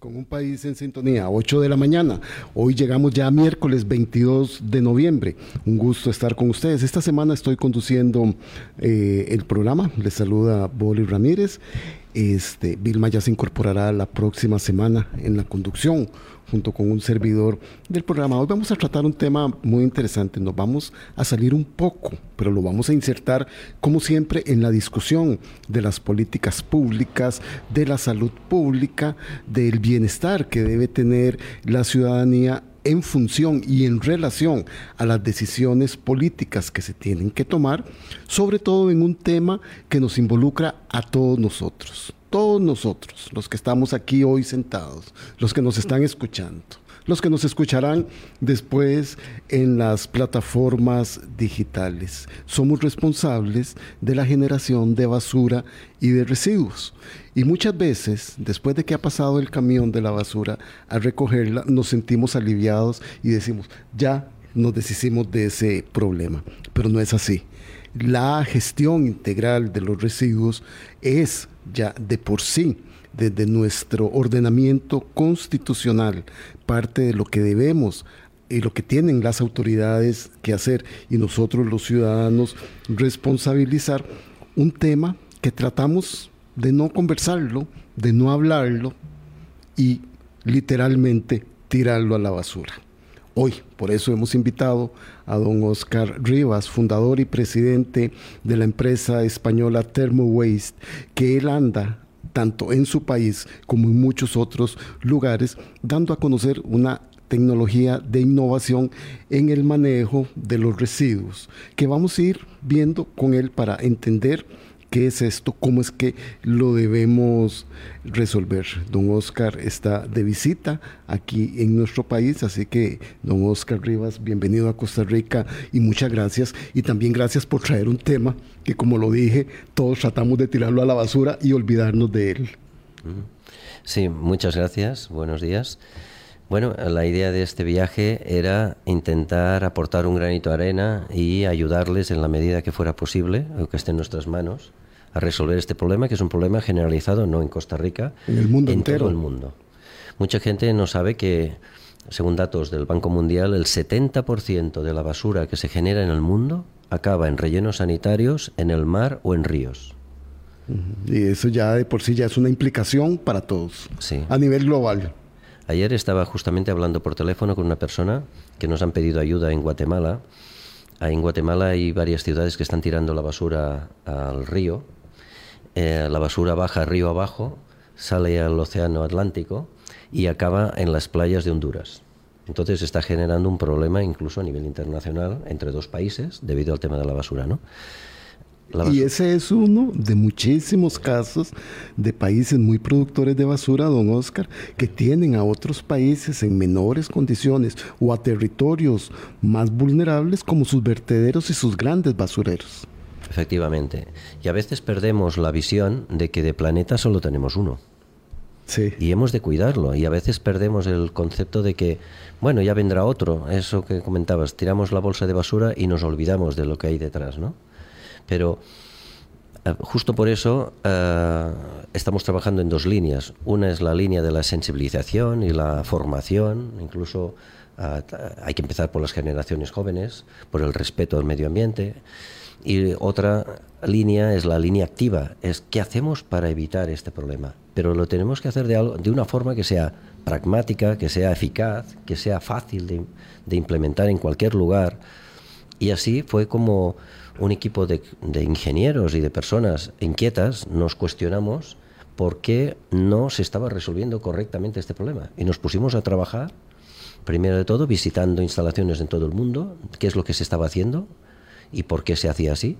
Con un país en sintonía, 8 de la mañana. Hoy llegamos ya a miércoles 22 de noviembre. Un gusto estar con ustedes. Esta semana estoy conduciendo eh, el programa. Les saluda Boli Ramírez. Este, Vilma ya se incorporará la próxima semana en la conducción junto con un servidor del programa. Hoy vamos a tratar un tema muy interesante. Nos vamos a salir un poco, pero lo vamos a insertar, como siempre, en la discusión de las políticas públicas, de la salud pública, del bienestar que debe tener la ciudadanía en función y en relación a las decisiones políticas que se tienen que tomar, sobre todo en un tema que nos involucra a todos nosotros todos nosotros, los que estamos aquí hoy sentados, los que nos están escuchando, los que nos escucharán después en las plataformas digitales. Somos responsables de la generación de basura y de residuos. Y muchas veces, después de que ha pasado el camión de la basura a recogerla, nos sentimos aliviados y decimos, ya nos deshicimos de ese problema. Pero no es así. La gestión integral de los residuos es ya de por sí, desde nuestro ordenamiento constitucional, parte de lo que debemos y lo que tienen las autoridades que hacer y nosotros los ciudadanos responsabilizar un tema que tratamos de no conversarlo, de no hablarlo y literalmente tirarlo a la basura. Hoy, por eso hemos invitado a don Oscar Rivas, fundador y presidente de la empresa española Thermo Waste, que él anda tanto en su país como en muchos otros lugares, dando a conocer una tecnología de innovación en el manejo de los residuos, que vamos a ir viendo con él para entender ¿Qué es esto? ¿Cómo es que lo debemos resolver? Don Oscar está de visita aquí en nuestro país, así que don Oscar Rivas, bienvenido a Costa Rica y muchas gracias. Y también gracias por traer un tema que, como lo dije, todos tratamos de tirarlo a la basura y olvidarnos de él. Sí, muchas gracias. Buenos días. Bueno, la idea de este viaje era intentar aportar un granito de arena y ayudarles en la medida que fuera posible, o que esté en nuestras manos, a resolver este problema, que es un problema generalizado no en Costa Rica, en el mundo en entero. todo el mundo. Mucha gente no sabe que, según datos del Banco Mundial, el 70% de la basura que se genera en el mundo acaba en rellenos sanitarios, en el mar o en ríos. Y eso ya de por sí ya es una implicación para todos, Sí. a nivel global. Ayer estaba justamente hablando por teléfono con una persona que nos han pedido ayuda en Guatemala. En Guatemala hay varias ciudades que están tirando la basura al río. Eh, la basura baja río abajo, sale al océano Atlántico y acaba en las playas de Honduras. Entonces está generando un problema incluso a nivel internacional entre dos países debido al tema de la basura, ¿no? Y ese es uno de muchísimos casos de países muy productores de basura, don Oscar, que tienen a otros países en menores condiciones o a territorios más vulnerables como sus vertederos y sus grandes basureros. Efectivamente. Y a veces perdemos la visión de que de planeta solo tenemos uno. Sí. y hemos de cuidarlo y a veces perdemos el concepto de que bueno ya vendrá otro eso que comentabas tiramos la bolsa de basura y nos olvidamos de lo que hay detrás no pero eh, justo por eso eh, estamos trabajando en dos líneas una es la línea de la sensibilización y la formación incluso eh, hay que empezar por las generaciones jóvenes por el respeto al medio ambiente y otra línea es la línea activa, es qué hacemos para evitar este problema. Pero lo tenemos que hacer de, algo, de una forma que sea pragmática, que sea eficaz, que sea fácil de, de implementar en cualquier lugar. Y así fue como un equipo de, ingenieros y de personas inquietas nos cuestionamos por qué no se estaba resolviendo correctamente este problema. Y nos pusimos a trabajar, primero de todo, visitando instalaciones en todo el mundo, qué es lo que se estaba haciendo y por qué se hacía así.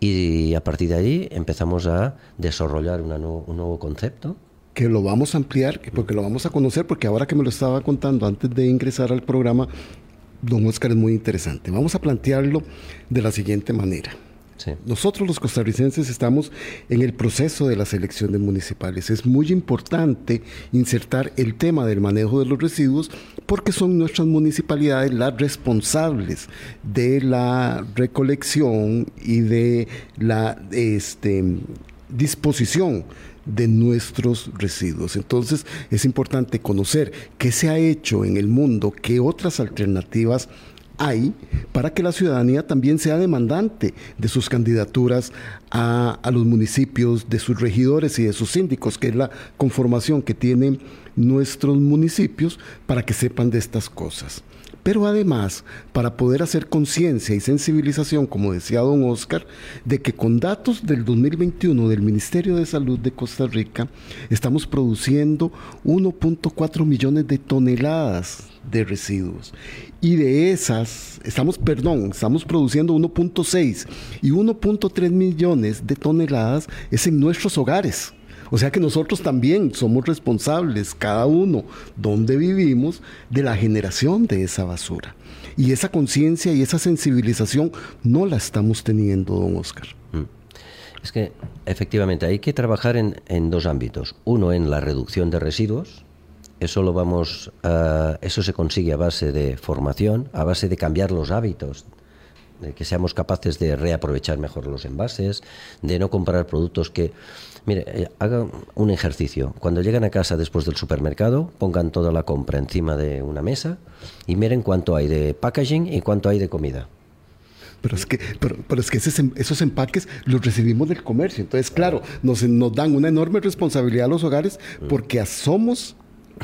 Y a partir de allí empezamos a desarrollar un nuevo concepto. que lo vamos a ampliar, porque lo vamos a conocer, porque ahora que me lo estaba contando antes de ingresar al programa, don Oscar es muy interesante. Vamos a plantearlo de la siguiente manera. Sí. Nosotros los costarricenses estamos en el proceso de las elecciones municipales. Es muy importante insertar el tema del manejo de los residuos porque son nuestras municipalidades las responsables de la recolección y de la este, disposición de nuestros residuos. Entonces es importante conocer qué se ha hecho en el mundo, qué otras alternativas hay para que la ciudadanía también sea demandante de sus candidaturas a, los municipios, de sus regidores y de sus síndicos, que es la conformación que tienen nuestros municipios, para que sepan de estas cosas. Pero además, para poder hacer conciencia y sensibilización, como decía don Oscar, de que con datos del 2021 del Ministerio de Salud de Costa Rica, estamos produciendo 1.4 millones de toneladas de residuos. Y de esas, estamos, perdón, estamos produciendo 1.6 y 1.3 millones de toneladas es en nuestros hogares. O sea que nosotros también somos responsables, cada uno donde vivimos, de la generación de esa basura. Y esa conciencia y esa sensibilización no la estamos teniendo, don Oscar. Mm. Es que efectivamente hay que trabajar en, dos ámbitos. Uno en la reducción de residuos. Eso lo vamos a, eso se consigue a base de formación, a base de cambiar los hábitos de que seamos capaces de reaprovechar mejor los envases, de no comprar productos que Mire, eh, hagan un ejercicio. Cuando lleguen a casa después del supermercado, pongan toda la compra encima de una mesa y miren cuánto hay de packaging y cuánto hay de comida. Pero es que, pero, es que em, esos empaques los recibimos del comercio. Entonces, claro, nos, nos dan una enorme responsabilidad a los hogares mm. porque somos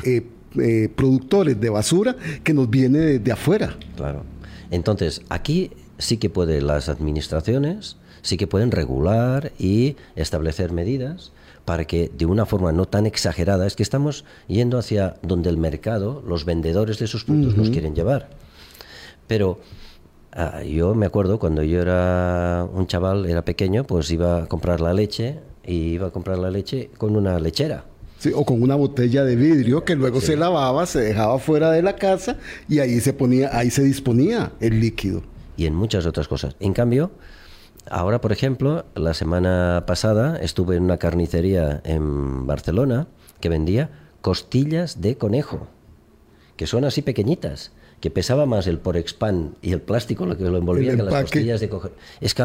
eh, eh, productores de basura que nos viene de, de afuera. Claro. Entonces, aquí sí que pueden las administraciones sí que pueden regular y establecer medidas para que de una forma no tan exagerada, es que estamos yendo hacia donde el mercado, los vendedores de esos productos nos quieren llevar. Pero ah, yo me acuerdo cuando yo era un chaval, era pequeño, pues iba a comprar la leche y iba a comprar la leche con una lechera. Sí, o con una botella de vidrio que luego se lavaba, se dejaba fuera de la casa y ahí se ponía, ahí se disponía el líquido. Y en muchas otras cosas. En cambio, Ahora, por ejemplo, la semana pasada estuve en una carnicería en Barcelona que vendía costillas de conejo, que son así pequeñitas, que pesaba más el Porexpan y el plástico lo que lo envolvía que las costillas de conejo. Es que,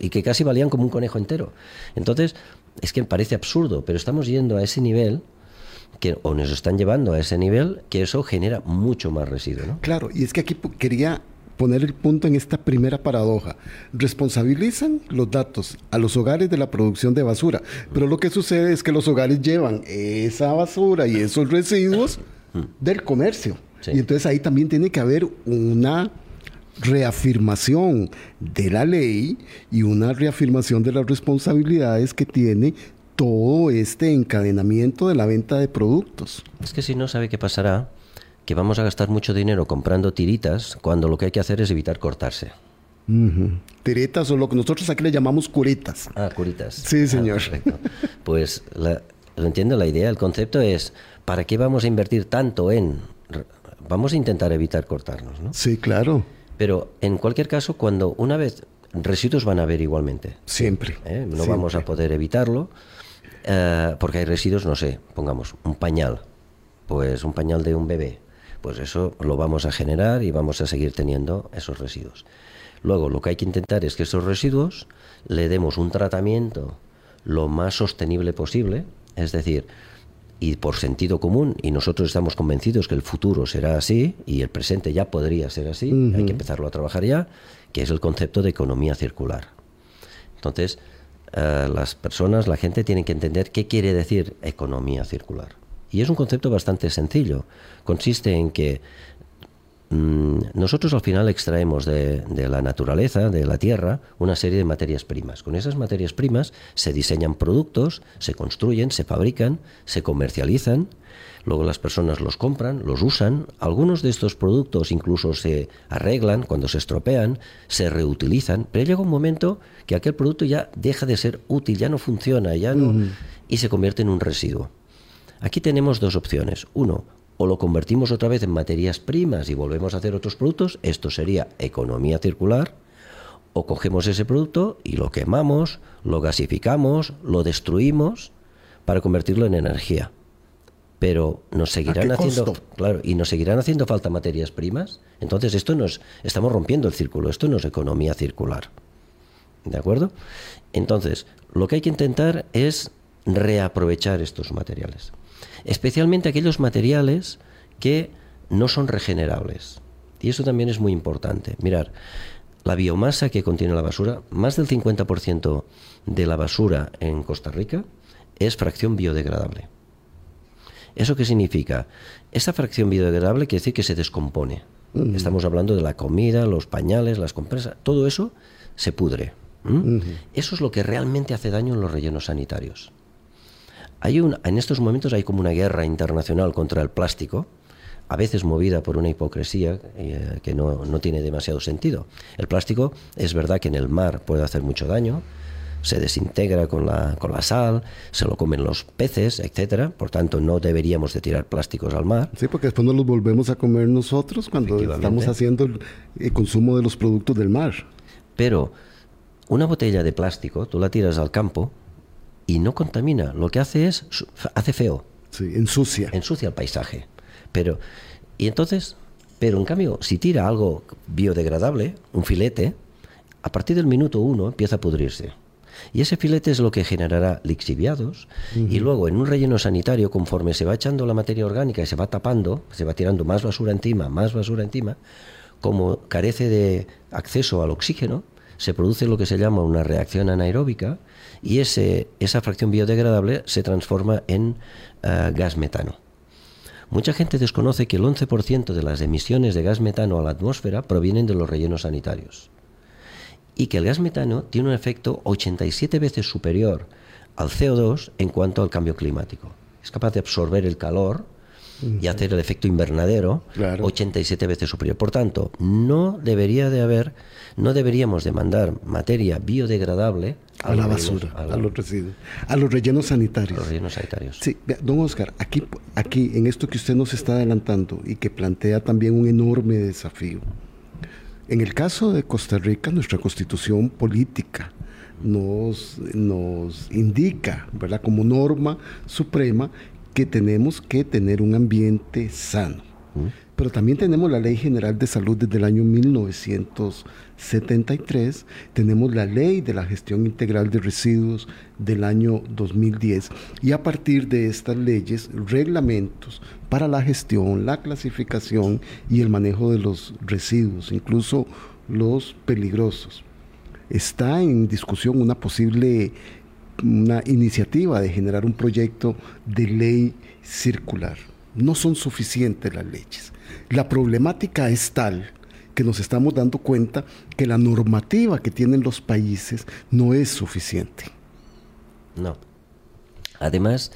y que casi valían como un conejo entero. Entonces, es que parece absurdo, pero estamos yendo a ese nivel que, o nos están llevando a ese nivel que eso genera mucho más residuo. ¿no? Claro, y es que aquí quería poner el punto en esta primera paradoja. Responsabilizan los datos a los hogares de la producción de basura, pero lo que sucede es que los hogares llevan esa basura y esos residuos del comercio. Y entonces ahí también tiene que haber una reafirmación de la ley y una reafirmación de las responsabilidades que tiene todo este encadenamiento de la venta de productos. Es que si no sabe qué pasará, que vamos a gastar mucho dinero comprando tiritas cuando lo que hay que hacer es evitar cortarse. Tiritas o lo que nosotros aquí le llamamos curitas. Ah, curitas. Sí, ah, señor. pues lo entiendo, la idea, el concepto es, ¿para qué vamos a invertir tanto en... Vamos a intentar evitar cortarnos, ¿no? Sí, claro. Pero en cualquier caso, cuando una vez residuos van a haber igualmente. Siempre. ¿Eh? No vamos a poder evitarlo eh, porque hay residuos, no sé, pongamos un pañal, pues un pañal de un bebé pues eso lo vamos a generar y vamos a seguir teniendo esos residuos. Luego, lo que hay que intentar es que esos residuos le demos un tratamiento lo más sostenible posible, es decir, y por sentido común, y nosotros estamos convencidos que el futuro será así, y el presente ya podría ser así, hay que empezarlo a trabajar ya, que es el concepto de economía circular. Entonces, eh, las personas, la gente tiene que entender qué quiere decir economía circular. Y es un concepto bastante sencillo. Consiste en que mm, nosotros al final extraemos de, la naturaleza, de la tierra, una serie de materias primas. Con esas materias primas se diseñan productos, se construyen, se fabrican, se comercializan, luego las personas los compran, los usan, algunos de estos productos incluso se arreglan cuando se estropean, se reutilizan, pero llega un momento que aquel producto ya deja de ser útil, ya no funciona, ya no, y se convierte en un residuo. Aquí tenemos dos opciones. Uno, o lo convertimos otra vez en materias primas y volvemos a hacer otros productos, esto sería economía circular, o cogemos ese producto y lo quemamos, lo gasificamos, lo destruimos para convertirlo en energía. Pero nos seguirán haciendo, claro, y nos seguirán haciendo falta materias primas. Entonces esto nos estamos rompiendo el círculo, esto no es economía circular. ¿De acuerdo? Entonces, lo que hay que intentar es reaprovechar estos materiales. Especialmente aquellos materiales que no son regenerables. Y eso también es muy importante. Mirar, la biomasa que contiene la basura, más del 50% de la basura en Costa Rica es fracción biodegradable. ¿Eso qué significa? Esa fracción biodegradable quiere decir que se descompone. Mm. Estamos hablando de la comida, los pañales, las compresas, todo eso se pudre. Eso es lo que realmente hace daño en los rellenos sanitarios. Hay un, en estos momentos hay como una guerra internacional contra el plástico, a veces movida por una hipocresía eh, que no, no, tiene demasiado sentido. El plástico es verdad que en el mar puede hacer mucho daño, se desintegra con la, con la sal, se lo comen los peces, etcétera. Por tanto, no deberíamos de tirar plásticos al mar. Sí, porque después no los volvemos a comer nosotros cuando estamos haciendo el consumo de los productos del mar. Pero una botella de plástico, tú la tiras al campo y no contamina. Lo que hace es, hace feo. Sí, ensucia. Ensucia el paisaje. Pero, y entonces, pero en cambio, si tira algo biodegradable, un filete, a partir del minuto uno empieza a pudrirse. Y ese filete es lo que generará lixiviados y luego en un relleno sanitario, conforme se va echando la materia orgánica y se va tapando, se va tirando más basura encima, más basura encima, como carece de acceso al oxígeno, se produce lo que se llama una reacción anaeróbica y ese, esa fracción biodegradable se transforma en eh, gas metano. Mucha gente desconoce que el 11% de las emisiones de gas metano a la atmósfera provienen de los rellenos sanitarios y que el gas metano tiene un efecto 87 veces superior al CO2 en cuanto al cambio climático. Es capaz de absorber el calor y hacer el efecto invernadero 87 veces superior. Por tanto, no debería de haber, no deberíamos de mandar materia biodegradable a, la basura, a, los residuos, a los rellenos sanitarios. los rellenos sanitarios. Sí, don Oscar, aquí, aquí en esto que usted nos está adelantando y que plantea también un enorme desafío. En el caso de Costa Rica, nuestra constitución política nos, nos indica, ¿verdad? como norma suprema, que tenemos que tener un ambiente sano. Pero también tenemos la Ley General de Salud desde el año 1973, tenemos la Ley de la Gestión Integral de Residuos del año 2010 y a partir de estas leyes, reglamentos para la gestión, la clasificación y el manejo de los residuos, incluso los peligrosos. Está en discusión una posible una iniciativa de generar un proyecto de ley circular. No son suficientes las leyes. La problemática es tal que nos estamos dando cuenta que la normativa que tienen los países no es suficiente. No. Además,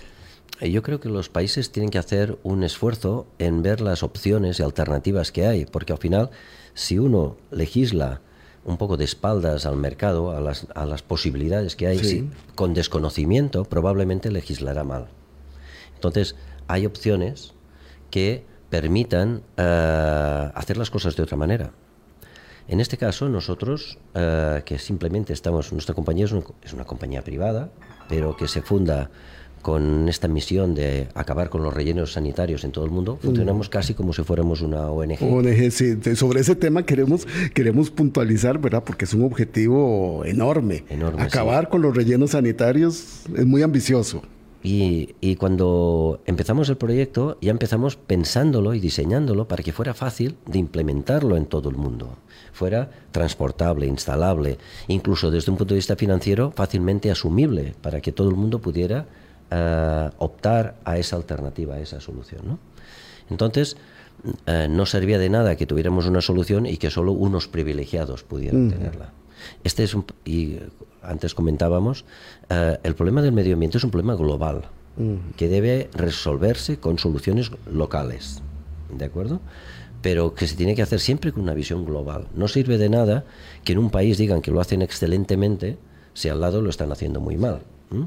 yo creo que los países tienen que hacer un esfuerzo en ver las opciones y alternativas que hay, porque al final, si uno legisla un poco de espaldas al mercado, a las, a las posibilidades que hay, con desconocimiento, probablemente legislará mal. Entonces, hay opciones que permitan eh, hacer las cosas de otra manera. En este caso, nosotros, eh, que simplemente estamos, nuestra compañía es, es una compañía privada, pero que se funda con esta misión de acabar con los rellenos sanitarios en todo el mundo, funcionamos mm. casi como si fuéramos una ONG. ONG, sí. Sobre ese tema queremos, queremos puntualizar, ¿verdad? Porque es un objetivo enorme. enorme acabar con los rellenos sanitarios es muy ambicioso. Y, y, cuando empezamos el proyecto, ya empezamos pensándolo y diseñándolo para que fuera fácil de implementarlo en todo el mundo. Fuera transportable, instalable, incluso desde un punto de vista financiero fácilmente asumible, para que todo el mundo pudiera eh, optar a esa alternativa, a esa solución. ¿no? Entonces, eh, no servía de nada que tuviéramos una solución y que solo unos privilegiados pudieran tenerla. Este es un, y antes comentábamos, eh, el problema del medio ambiente es un problema global que debe resolverse con soluciones locales, ¿de acuerdo? Pero que se tiene que hacer siempre con una visión global. No sirve de nada que en un país digan que lo hacen excelentemente si al lado lo están haciendo muy mal.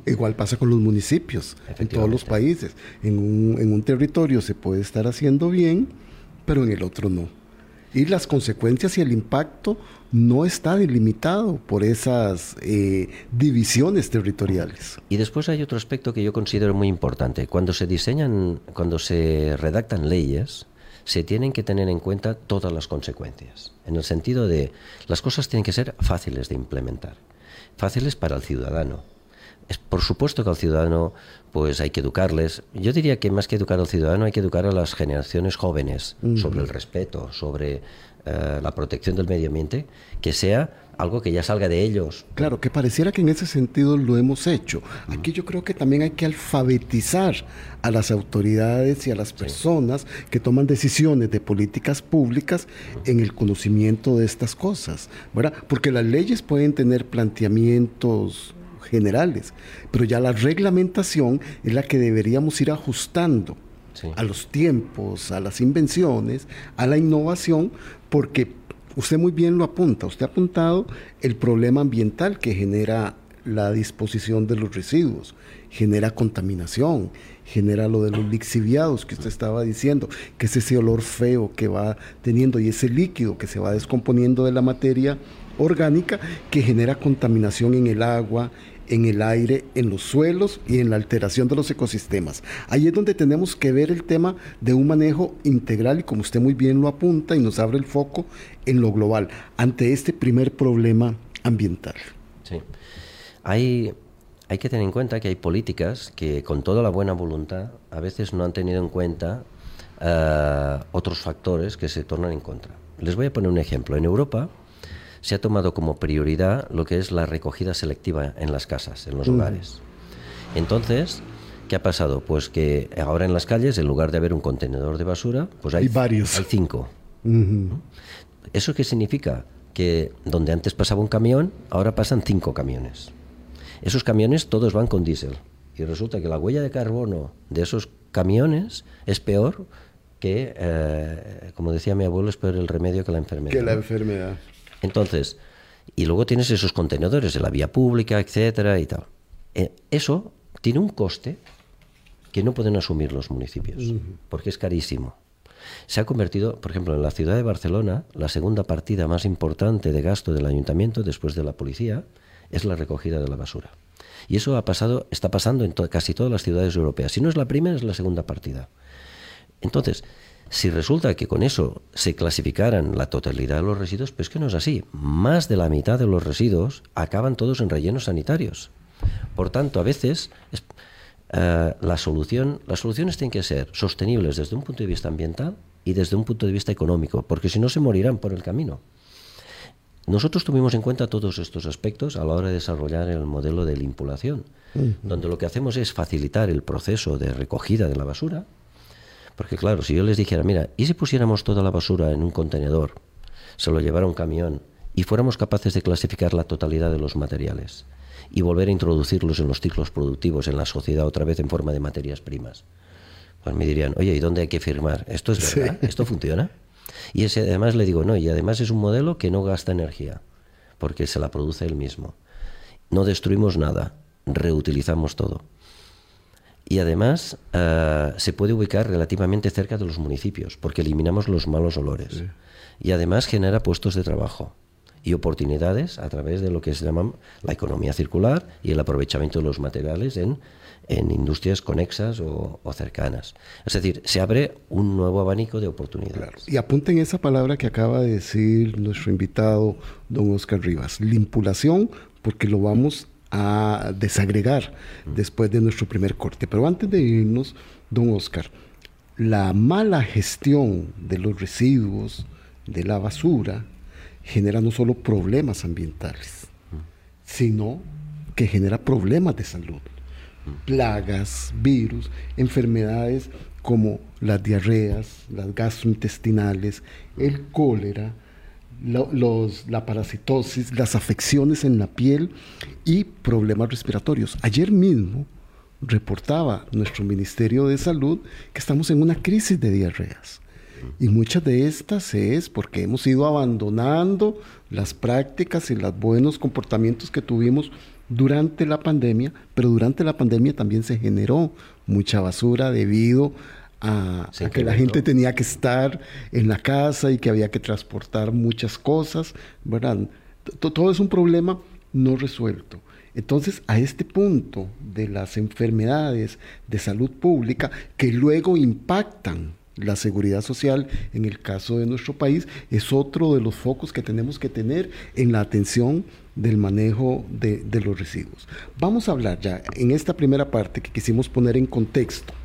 Igual pasa con los municipios, en todos los países. En un, en un territorio se puede estar haciendo bien, pero en el otro no. Y las consecuencias y el impacto no está delimitado por esas eh, divisiones territoriales. Y después hay otro aspecto que yo considero muy importante. Cuando se diseñan, cuando se redactan leyes, se tienen que tener en cuenta todas las consecuencias. En el sentido de las cosas tienen que ser fáciles de implementar. fáciles para el ciudadano. Por supuesto que al ciudadano pues hay que educarles. Yo diría que más que educar al ciudadano hay que educar a las generaciones jóvenes sobre el respeto, sobre eh, la protección del medio ambiente, que sea algo que ya salga de ellos. Claro, que pareciera que en ese sentido lo hemos hecho. Aquí yo creo que también hay que alfabetizar a las autoridades y a las personas que toman decisiones de políticas públicas en el conocimiento de estas cosas, ¿verdad? Porque las leyes pueden tener planteamientos generales, pero ya la reglamentación es la que deberíamos ir ajustando a los tiempos, a las invenciones, a la innovación, porque usted muy bien lo apunta, usted ha apuntado el problema ambiental que genera la disposición de los residuos, genera contaminación, genera lo de los lixiviados que usted estaba diciendo, que es ese olor feo que va teniendo y ese líquido que se va descomponiendo de la materia orgánica que genera contaminación en el agua, en el aire, en los suelos y en la alteración de los ecosistemas. Ahí es donde tenemos que ver el tema de un manejo integral y como usted muy bien lo apunta y nos abre el foco en lo global ante este primer problema ambiental. Sí. Hay, hay que tener en cuenta que hay políticas que con toda la buena voluntad a veces no han tenido en cuenta eh, otros factores que se tornan en contra. Les voy a poner un ejemplo. En Europa, se ha tomado como prioridad lo que es la recogida selectiva en las casas, en los hogares. Entonces, ¿qué ha pasado? Pues que ahora en las calles, en lugar de haber un contenedor de basura, pues hay, varios. Hay cinco. ¿Eso qué significa? Que donde antes pasaba un camión, ahora pasan cinco camiones. Esos camiones todos van con diésel. Y resulta que la huella de carbono de esos camiones es peor que, eh, como decía mi abuelo, es peor el remedio que la enfermedad. Que la enfermedad. Entonces, y luego tienes esos contenedores de la vía pública, etcétera y tal. Eh, eso tiene un coste que no pueden asumir los municipios, porque es carísimo. Se ha convertido, por ejemplo, en la ciudad de Barcelona, la segunda partida más importante de gasto del ayuntamiento después de la policía es la recogida de la basura. Y eso ha pasado, está pasando en casi todas las ciudades europeas. Si no es la primera, es la segunda partida. Entonces, si resulta que con eso se clasificaran la totalidad de los residuos, pues que no es así. Más de la mitad de los residuos acaban todos en rellenos sanitarios. Por tanto, a veces eh, la solución, las soluciones tienen que ser sostenibles desde un punto de vista ambiental y desde un punto de vista económico, porque si no se morirán por el camino. Nosotros tuvimos en cuenta todos estos aspectos a la hora de desarrollar el modelo de limpulación, donde lo que hacemos es facilitar el proceso de recogida de la basura, porque claro, si yo les dijera, mira, ¿y si pusiéramos toda la basura en un contenedor, se lo llevara un camión y fuéramos capaces de clasificar la totalidad de los materiales y volver a introducirlos en los ciclos productivos en la sociedad otra vez en forma de materias primas? Pues me dirían, oye, ¿y dónde hay que firmar? ¿Esto es verdad? ¿Esto funciona? Y ese, además le digo, no, y además es un modelo que no gasta energía, porque se la produce él mismo. No destruimos nada, reutilizamos todo y además eh, se puede ubicar relativamente cerca de los municipios porque eliminamos los malos olores y además genera puestos de trabajo y oportunidades a través de lo que se llama la economía circular y el aprovechamiento de los materiales en, en industrias conexas o, cercanas. Es decir, se abre un nuevo abanico de oportunidades. Y apunten esa palabra que acaba de decir nuestro invitado, don Oscar Rivas, limpulación, porque lo vamos a desagregar después de nuestro primer corte. Pero antes de irnos, don Oscar, la mala gestión de los residuos, de la basura, genera no solo problemas ambientales, sino que genera problemas de salud, plagas, virus, enfermedades como las diarreas, las gastrointestinales, el cólera, la parasitosis, las afecciones en la piel y problemas respiratorios. Ayer mismo reportaba nuestro Ministerio de Salud que estamos en una crisis de diarreas. Y muchas de estas es porque hemos ido abandonando las prácticas y los buenos comportamientos que tuvimos durante la pandemia, pero durante la pandemia también se generó mucha basura debido a, que la gente tenía que estar en la casa y que había que transportar muchas cosas, ¿verdad? todo es un problema no resuelto. Entonces, a este punto de las enfermedades de salud pública que luego impactan La seguridad social, en el caso de nuestro país, es otro de los focos que tenemos que tener en la atención del manejo de, los residuos. Vamos a hablar ya en esta primera parte que quisimos poner en contexto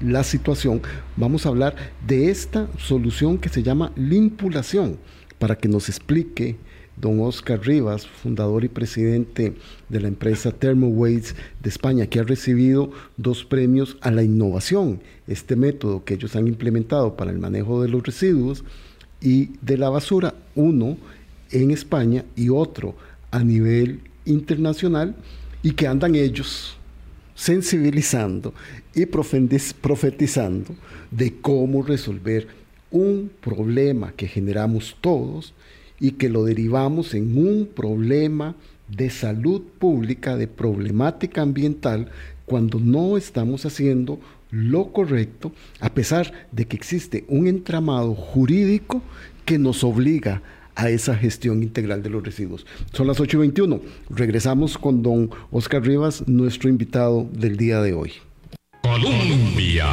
la situación, vamos a hablar de esta solución que se llama limpulación, para que nos explique don Oscar Rivas, fundador y presidente de la empresa ThermoWaste de España, que ha recibido dos premios a la innovación, este método que ellos han implementado para el manejo de los residuos y de la basura, uno en España y otro a nivel internacional, y que andan ellos sensibilizando y profetizando de cómo resolver un problema que generamos todos y que lo derivamos en un problema de salud pública, de problemática ambiental, cuando no estamos haciendo lo correcto, a pesar de que existe un entramado jurídico que nos obliga a esa gestión integral de los residuos. Son las 8.21. Regresamos con don Oscar Rivas, nuestro invitado del día de hoy. Colombia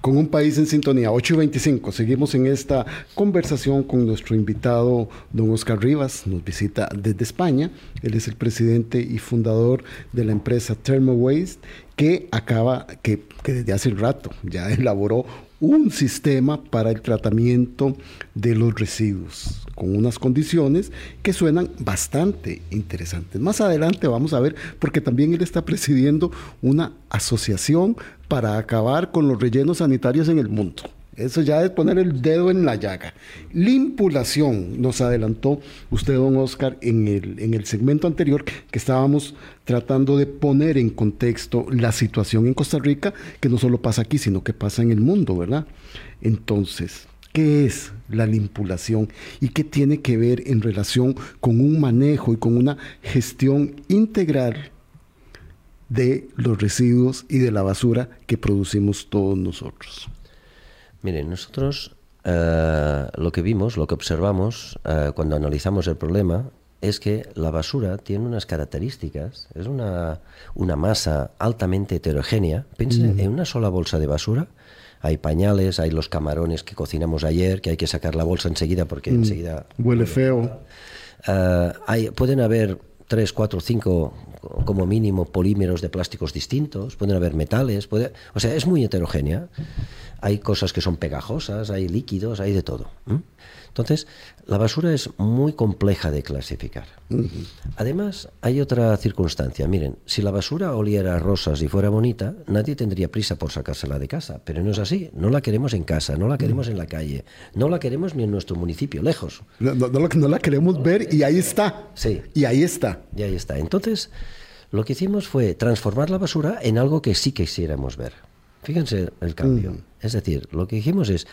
con un país en sintonía. 8 y 25. Seguimos en esta conversación con nuestro invitado, don Oscar Rivas. Nos visita desde España. Él es el presidente y fundador de la empresa Thermo Waste, que acaba, que, que desde hace rato ya elaboró un sistema para el tratamiento de los residuos, con unas condiciones que suenan bastante interesantes. Más adelante vamos a ver, porque también él está presidiendo una asociación para acabar con los rellenos sanitarios en el mundo. Eso ya es poner el dedo en la llaga. Limpulación, nos adelantó usted, don Oscar, en el, en el segmento anterior que estábamos tratando de poner en contexto la situación en Costa Rica, que no solo pasa aquí, sino que pasa en el mundo, ¿verdad? Entonces, ¿qué es la limpulación y qué tiene que ver en relación con un manejo y con una gestión integral de los residuos y de la basura que producimos todos nosotros? Miren, nosotros eh, lo que vimos, lo que observamos eh, cuando analizamos el problema es que la basura tiene unas características, es una, una masa altamente heterogénea. Piensen en una sola bolsa de basura. Hay pañales, hay los camarones que cocinamos ayer, que hay que sacar la bolsa enseguida porque mm. enseguida... Huele feo. Eh, hay, pueden haber tres, cuatro, cinco como mínimo polímeros de plásticos distintos, pueden haber metales, puede, o sea, es muy heterogénea hay cosas que son pegajosas, hay líquidos, hay de todo. Entonces, la basura es muy compleja de clasificar. Además, hay otra circunstancia. Miren, si la basura oliera rosas y fuera bonita, nadie tendría prisa por sacársela de casa. Pero no es así. No la queremos en casa, no la queremos en la calle, no la queremos ni en nuestro municipio, lejos. No, no la queremos ver y ahí está. Sí. Y ahí está. Y ahí está. Entonces, lo que hicimos fue transformar la basura en algo que sí quisiéramos ver. Fíjense el cambio. Mm. Es decir, lo que dijimos es,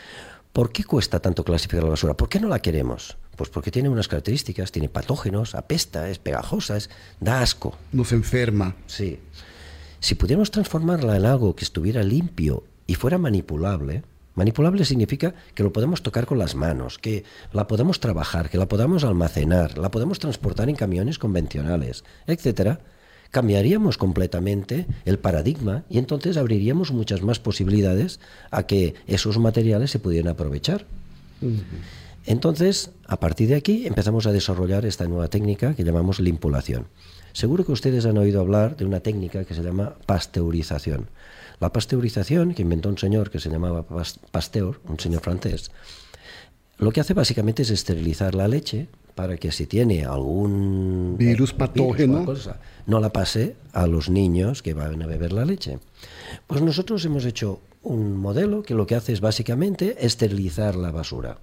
¿por qué cuesta tanto clasificar la basura? ¿Por qué no la queremos? Pues porque tiene unas características, tiene patógenos, apesta, es pegajosa, es, da asco. Nos enferma. Sí. Si pudiéramos transformarla en algo que estuviera limpio y fuera manipulable, manipulable significa que lo podemos tocar con las manos, que la podemos trabajar, que la podamos almacenar, la podemos transportar en camiones convencionales, etcétera, cambiaríamos completamente el paradigma y entonces abriríamos muchas más posibilidades a que esos materiales se pudieran aprovechar. Entonces, a partir de aquí empezamos a desarrollar esta nueva técnica que llamamos limpulación. Seguro que ustedes han oído hablar de una técnica que se llama pasteurización. La pasteurización, que inventó un señor que se llamaba Pasteur, un señor francés, lo que hace básicamente es esterilizar la leche para que si tiene algún virus patógeno no la pase a los niños que van a beber la leche. Pues nosotros hemos hecho un modelo que lo que hace es básicamente esterilizar la basura.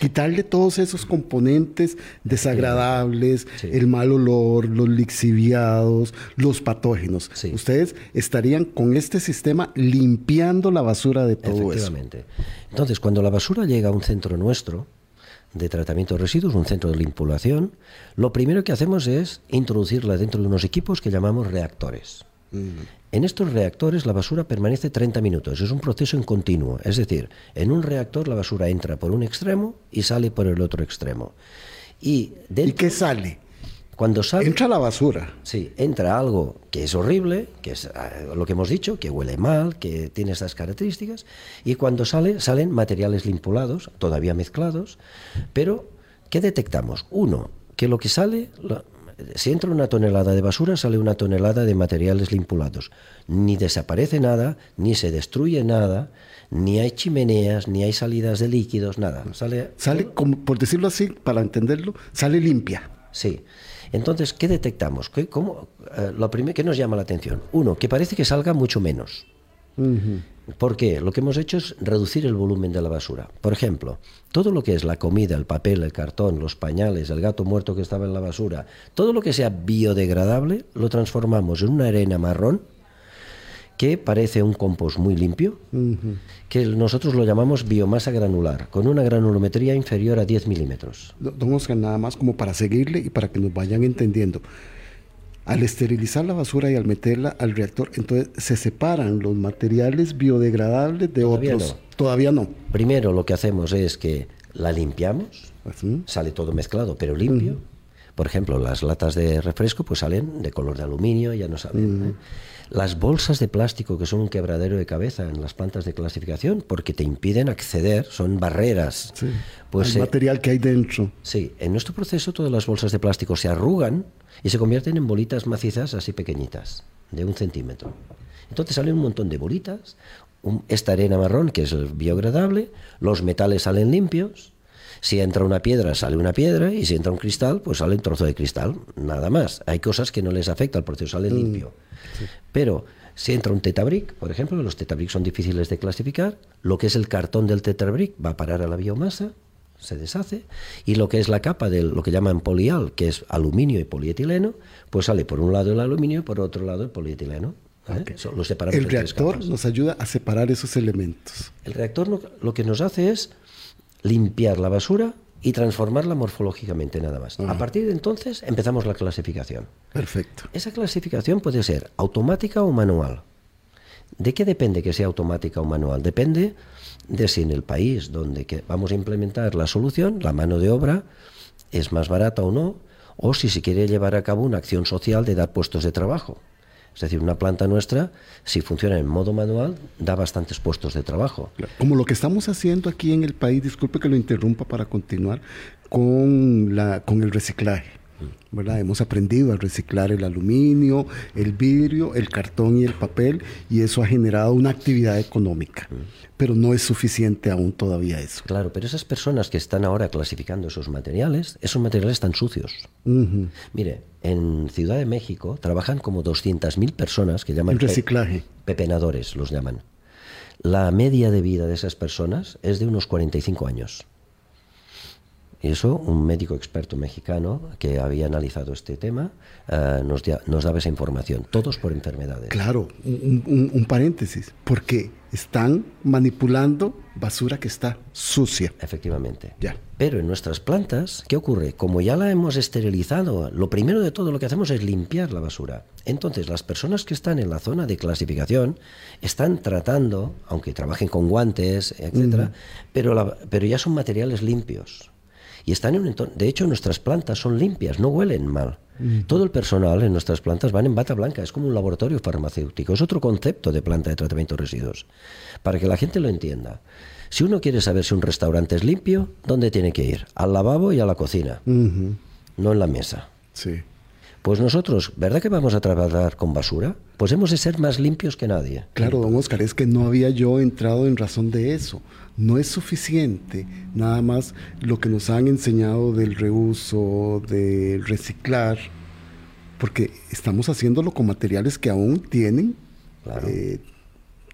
Quitarle todos esos componentes desagradables, el mal olor, los lixiviados, los patógenos. Ustedes estarían con este sistema limpiando la basura de todo Efectivamente. Entonces, cuando la basura llega a un centro nuestro, de tratamiento de residuos, un centro de limpulación, lo primero que hacemos es introducirla dentro de unos equipos que llamamos reactores. Mm. En estos reactores la basura permanece 30 minutos, es un proceso en continuo, es decir, en un reactor la basura entra por un extremo y sale por el otro extremo. ¿Y, ¿Y qué sale? Cuando sale... Entra la basura. Sí, entra algo que es horrible, que es eh, lo que hemos dicho, que huele mal, que tiene estas características, y cuando sale, salen materiales limpulados, todavía mezclados, pero ¿qué detectamos? Uno, que lo que sale, si entra una tonelada de basura, sale una tonelada de materiales limpulados. Ni desaparece nada, ni se destruye nada, ni hay chimeneas, ni hay salidas de líquidos, nada. Sale, sale como, por decirlo así, para entenderlo, sale limpia. Sí. Entonces, ¿qué detectamos? ¿Qué, cómo, eh, lo primero que nos llama la atención, uno, que parece que salga mucho menos. ¿Por qué? Lo que hemos hecho es reducir el volumen de la basura. Por ejemplo, todo lo que es la comida, el papel, el cartón, los pañales, el gato muerto que estaba en la basura, todo lo que sea biodegradable lo transformamos en una arena marrón que parece un compost muy limpio, que nosotros lo llamamos biomasa granular, con una granulometría inferior a 10 milímetros. Don Oscar, nada más como para seguirle y para que nos vayan entendiendo. Al esterilizar la basura y al meterla al reactor, entonces se separan los materiales biodegradables de otros. Todavía no. Primero lo que hacemos es que la limpiamos, sale todo mezclado, pero limpio. Por ejemplo, las latas de refresco pues salen de color de aluminio, ya no salen. ¿eh? Las bolsas de plástico, que son un quebradero de cabeza en las plantas de clasificación, porque te impiden acceder, son barreras. Sí, pues el material que hay dentro. Sí, en nuestro proceso todas las bolsas de plástico se arrugan y se convierten en bolitas macizas así pequeñitas, de un centímetro. Entonces salen un montón de bolitas, esta arena marrón que es biogradable, los metales salen limpios, si entra una piedra sale una piedra y si entra un cristal pues sale un trozo de cristal, nada más. Hay cosas que no les afecta al proceso, sale mm, limpio. Pero si entra un tetabric, por ejemplo, los tetabric son difíciles de clasificar, lo que es el cartón del tetabric va a parar a la biomasa, se deshace, y lo que es la capa de lo que llaman polial, que es aluminio y polietileno, pues sale por un lado el aluminio y por otro lado el polietileno. ¿eh? el reactor nos ayuda a separar esos elementos. El reactor lo que nos hace es limpiar la basura y transformarla morfológicamente nada más. A partir de entonces empezamos la clasificación. Perfecto. Esa clasificación puede ser automática o manual. ¿De qué depende que sea automática o manual? Depende de si en el país donde vamos a implementar la solución, la mano de obra, es más barata o no, o si se quiere llevar a cabo una acción social de dar puestos de trabajo. Es decir, una planta nuestra, si funciona en modo manual, da bastantes puestos de trabajo. Como lo que estamos haciendo aquí en el país, disculpe que lo interrumpa para continuar, con, la, con el reciclaje. ¿Verdad? Hemos aprendido a reciclar el aluminio, el vidrio, el cartón y el papel y eso ha generado una actividad económica. Pero no es suficiente aún todavía eso. Claro, pero esas personas que están ahora clasificando esos materiales, esos materiales están sucios. Mire, en Ciudad de México trabajan como 200.000 personas que llaman... reciclaje. pepenadores, los llaman. La media de vida de esas personas es de unos 45 años. Y eso, un médico experto mexicano que había analizado este tema eh, nos, nos, daba esa información, todos por enfermedades. Claro, un, paréntesis, porque están manipulando basura que está sucia. Efectivamente. Ya. Pero en nuestras plantas, ¿qué ocurre? Como ya la hemos esterilizado, lo primero de todo lo que hacemos es limpiar la basura. Entonces, las personas que están en la zona de clasificación están tratando, aunque trabajen con guantes, etcétera, pero, pero ya son materiales limpios y están en un entorno. De hecho, nuestras plantas son limpias, no huelen mal. Todo el personal en nuestras plantas van en bata blanca, es como un laboratorio farmacéutico, es otro concepto de planta de tratamiento de residuos, para que la gente lo entienda. Si uno quiere saber si un restaurante es limpio, ¿dónde tiene que ir? Al lavabo y a la cocina, no en la mesa. Sí. Pues nosotros, ¿verdad que vamos a trabajar con basura? Pues hemos de ser más limpios que nadie. Claro, don Oscar, es que no había yo entrado en razón de eso. No es suficiente nada más lo que nos han enseñado del reuso, del reciclar, porque estamos haciéndolo con materiales que aún tienen eh,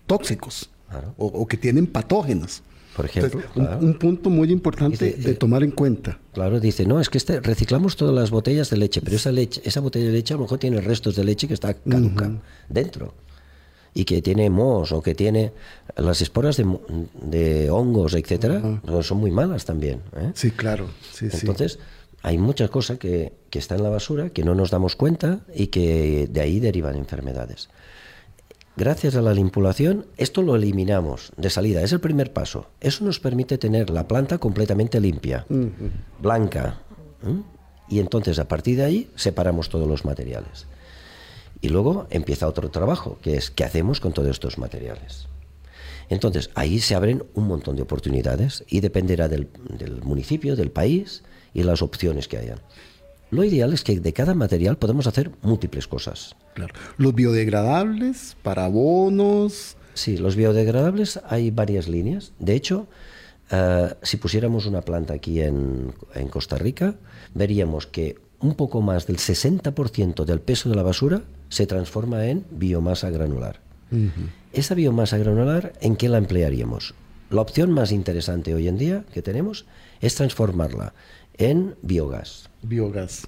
tóxicos o, que tienen patógenos. Por ejemplo, un, punto muy importante de tomar en cuenta. Claro, dice, no, es que este, reciclamos todas las botellas de leche, pero esa leche, esa botella de leche a lo mejor tiene restos de leche que está caduca dentro y que tiene mos o que tiene las esporas de, hongos, etcétera, son muy malas también. ¿eh? Sí, claro. Entonces, hay muchas cosas que, que están en la basura que no nos damos cuenta y que de ahí derivan enfermedades. Gracias a la limpulación, esto lo eliminamos de salida, es el primer paso. Eso nos permite tener la planta completamente limpia, blanca. y entonces a partir de ahí separamos todos los materiales. Y luego empieza otro trabajo, que es qué hacemos con todos estos materiales. Entonces, ahí se abren un montón de oportunidades y dependerá del, municipio, del país y las opciones que hayan. Lo ideal es que de cada material podemos hacer múltiples cosas. Claro. Los biodegradables, para abonos. Sí, los biodegradables hay varias líneas. De hecho, eh, si pusiéramos una planta aquí en, en Costa Rica, veríamos que un poco más del 60% del peso de la basura se transforma en biomasa granular. Esa biomasa granular, ¿en qué la emplearíamos? La opción más interesante hoy en día que tenemos es transformarla en biogás. Biogás.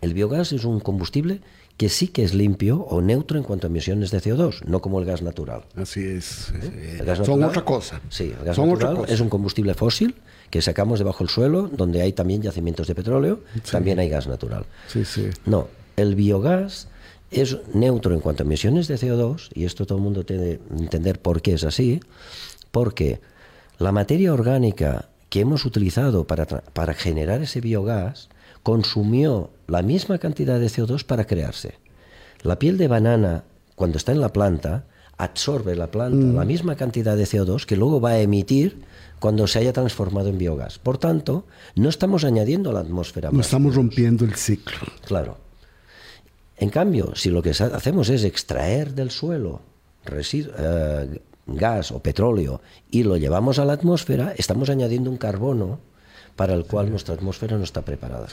El biogás es un combustible que sí que es limpio o neutro en cuanto a emisiones de CO2, no como el gas natural. Así es. ¿Eh? Son otra cosa. Sí, el gas natural es un combustible fósil que sacamos debajo del suelo, donde hay también yacimientos de petróleo, también hay gas natural. Sí, sí. No, el biogás es neutro en cuanto a emisiones de CO2, y esto todo el mundo tiene que entender por qué es así, porque la materia orgánica que hemos utilizado para, para generar ese biogás consumió la misma cantidad de CO2 para crearse. La piel de banana, cuando está en la planta, absorbe la planta mm. la misma cantidad de CO2 que luego va a emitir cuando se haya transformado en biogás. Por tanto, no estamos añadiendo a la atmósfera. No estamos rompiendo el ciclo. Claro. En cambio, si lo que hacemos es extraer del suelo eh, gas o petróleo y lo llevamos a la atmósfera, estamos añadiendo un carbono para el cual nuestra atmósfera no está preparada.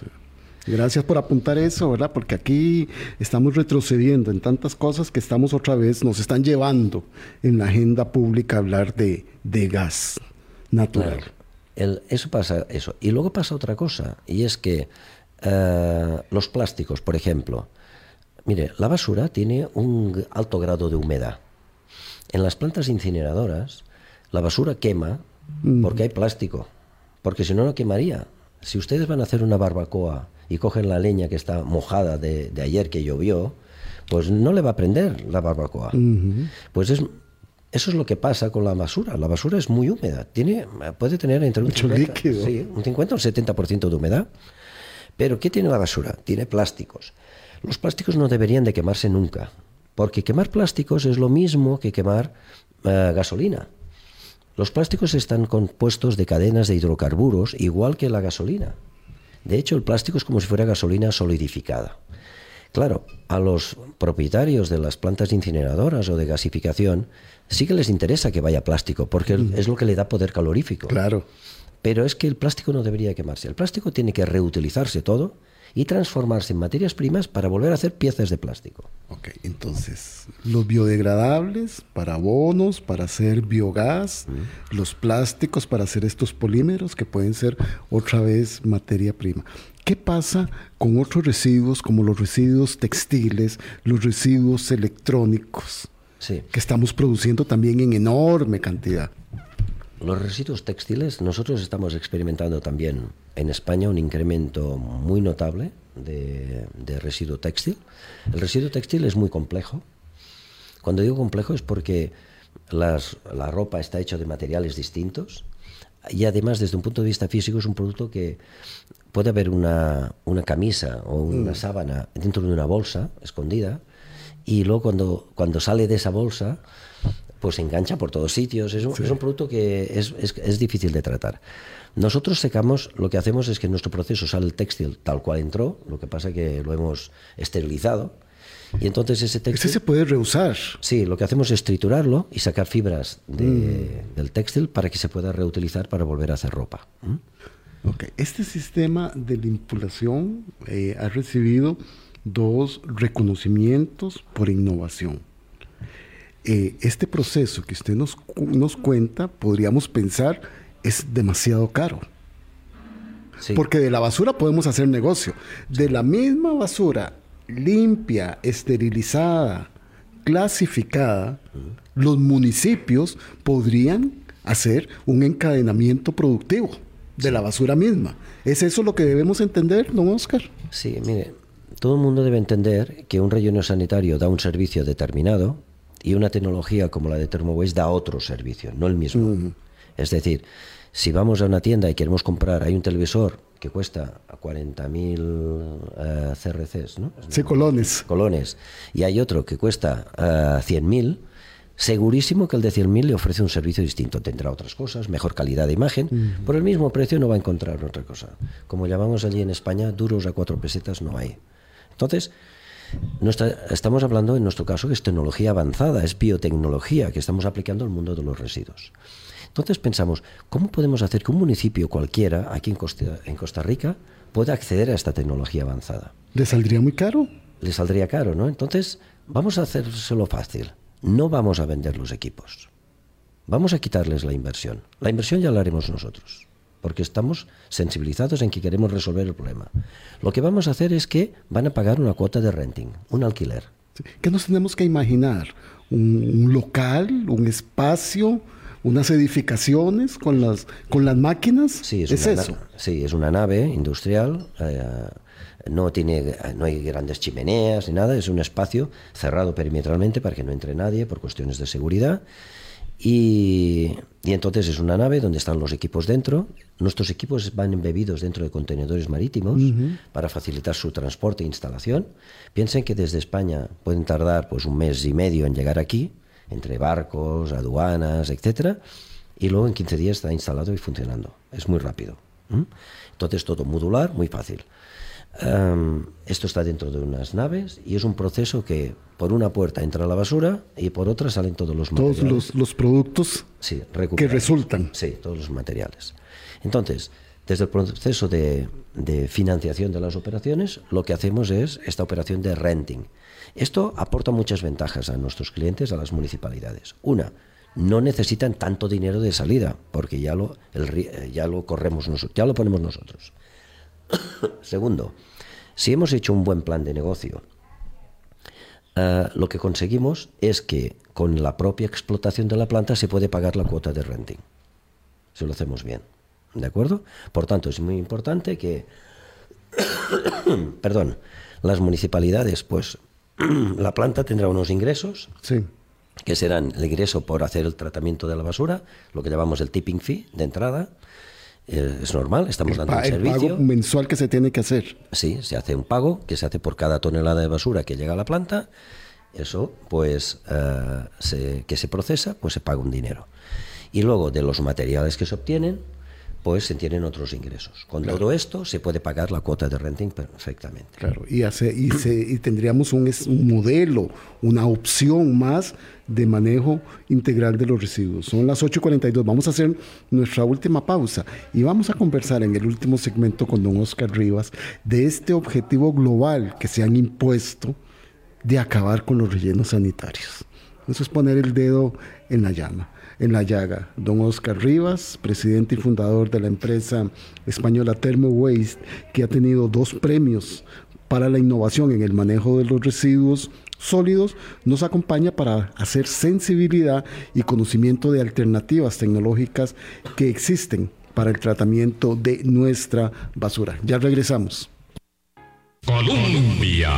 Gracias por apuntar eso, ¿verdad? Porque aquí estamos retrocediendo en tantas cosas que estamos otra vez, nos están llevando en la agenda pública a hablar de, de gas natural. eso pasa, eso. Y luego pasa otra cosa, y es que eh, los plásticos, por ejemplo, mire, la basura tiene un alto grado de humedad. En las plantas incineradoras, la basura quema mm. porque hay plástico, porque si no, no quemaría. Si ustedes van a hacer una barbacoa y cogen la leña que está mojada de, ayer que llovió, pues no le va a prender la barbacoa. Pues es eso es lo que pasa con la basura. La basura es muy húmeda. Tiene, puede tener entre un, 50, un 50 o un 70% de humedad. Pero ¿qué tiene la basura? Tiene plásticos. Los plásticos no deberían de quemarse nunca, porque quemar plásticos es lo mismo que quemar eh, gasolina. Los plásticos están compuestos de cadenas de hidrocarburos, igual que la gasolina. De hecho, el plástico es como si fuera gasolina solidificada. Claro, a los propietarios de las plantas incineradoras o de gasificación sí que les interesa que vaya plástico, porque es lo que le da poder calorífico. Claro. Pero es que el plástico no debería quemarse. El plástico tiene que reutilizarse todo y transformarse en materias primas para volver a hacer piezas de plástico. Ok, entonces, los biodegradables para abonos, para hacer biogás, los plásticos para hacer estos polímeros que pueden ser otra vez materia prima. ¿Qué pasa con otros residuos como los residuos textiles, los residuos electrónicos? que estamos produciendo también en enorme cantidad. Los residuos textiles, nosotros estamos experimentando también en España un incremento muy notable de, residuo textil. El residuo textil es muy complejo. Cuando digo complejo es porque la ropa está hecha de materiales distintos y además desde un punto de vista físico es un producto que puede haber una, camisa o una mm. sábana dentro de una bolsa escondida y luego cuando, cuando sale de esa bolsa, pues engancha por todos sitios. Es un, es un producto que es, es, difícil de tratar. Nosotros secamos, lo que hacemos es que en nuestro proceso sale el textil tal cual entró, lo que pasa es que lo hemos esterilizado. Y entonces ese textil... Ese se puede reusar. Sí, lo que hacemos es triturarlo y sacar fibras de, mm. del textil para que se pueda reutilizar para volver a hacer ropa. Okay. Este sistema de vinculación eh, ha recibido dos reconocimientos por innovación. Eh, este proceso que usted nos, nos cuenta, podríamos pensar, es demasiado caro. Porque de la basura podemos hacer negocio. De la misma basura limpia, esterilizada, clasificada, los municipios podrían hacer un encadenamiento productivo de la basura misma. ¿Es eso lo que debemos entender, don Oscar? Sí, mire, todo el mundo debe entender que un relleno sanitario da un servicio determinado y una tecnología como la de Thermowaste da otro servicio, no el mismo. Es decir, Si vamos a una tienda y queremos comprar, hay un televisor que cuesta 40.000 uh, CRCs, ¿no? Sí, colones. Colones. Y hay otro que cuesta uh, 100.000 segurísimo que el de 100.000 le ofrece un servicio distinto. Tendrá otras cosas, mejor calidad de imagen. Mm. Por el mismo precio no va a encontrar otra cosa. Como llamamos allí en España, duros a cuatro pesetas no hay. Entonces, nuestra, estamos hablando en nuestro caso que es tecnología avanzada, es biotecnología que estamos aplicando al mundo de los residuos. Entonces pensamos, ¿cómo podemos hacer que un municipio cualquiera aquí en Costa, en Costa Rica pueda acceder a esta tecnología avanzada? ¿Le saldría muy caro? Le saldría caro, ¿no? Entonces, vamos a hacérselo fácil no vamos a vender los equipos. Vamos a quitarles la inversión. La inversión ya la haremos nosotros, porque estamos sensibilizados en que queremos resolver el problema. Lo que vamos a hacer es que van a pagar una cuota de renting, un alquiler. ¿Qué nos tenemos que imaginar? ¿Un, local, un espacio, unas edificaciones con las, con las máquinas? Sí, es, eso? Sí, es una nave industrial. Eh, no, tiene, no hay grandes chimeneas ni nada, es un espacio cerrado perimetralmente para que no entre nadie por cuestiones de seguridad. Y, entonces es una nave donde están los equipos dentro. Nuestros equipos van embebidos dentro de contenedores marítimos para facilitar su transporte e instalación. Piensen que desde España pueden tardar pues un mes y medio en llegar aquí, entre barcos, aduanas, etcétera, y luego en 15 días está instalado y funcionando. Es muy rápido. Entonces todo modular, muy fácil esto está dentro de unas naves y es un proceso que por una puerta entra la basura y por otra salen todos los materiales. Todos los, productos que resultan. Sí, todos los materiales. Entonces, desde el proceso de, de, financiación de las operaciones, lo que hacemos es esta operación de renting. Esto aporta muchas ventajas a nuestros clientes, a las municipalidades. Una, no necesitan tanto dinero de salida, porque ya lo, el, ya lo corremos nosotros, ya lo ponemos nosotros. Segundo, si hemos hecho un buen plan de negocio, uh, lo que conseguimos es que con la propia explotación de la planta se puede pagar la cuota de renting, si lo hacemos bien. ¿De acuerdo? Por tanto, es muy importante que, perdón, las municipalidades, pues la planta tendrá unos ingresos. Sí que serán el ingreso por hacer el tratamiento de la basura, lo que llamamos el tipping fee de entrada, eh, es normal, estamos dando un servicio. pago mensual que se tiene que hacer. Sí, se hace un pago que se hace por cada tonelada de basura que llega a la planta. Eso, pues, eh, que se procesa, pues se paga un dinero. Y luego de los materiales que se obtienen, pues se tienen otros ingresos. Con todo esto se puede pagar la cuota de renting perfectamente. Claro, y, hace, y, se, y tendríamos un, un, modelo, una opción más de manejo integral de los residuos. Son las 8.42, vamos a hacer nuestra última pausa y vamos a conversar en el último segmento con don Oscar Rivas de este objetivo global que se han impuesto de acabar con los rellenos sanitarios. Eso es poner el dedo en la llama en la llaga. Don Oscar Rivas, presidente y fundador de la empresa española Thermo Waste, que ha tenido dos premios para la innovación en el manejo de los residuos sólidos, nos acompaña para hacer sensibilidad y conocimiento de alternativas tecnológicas que existen para el tratamiento de nuestra basura. Ya regresamos. Colombia.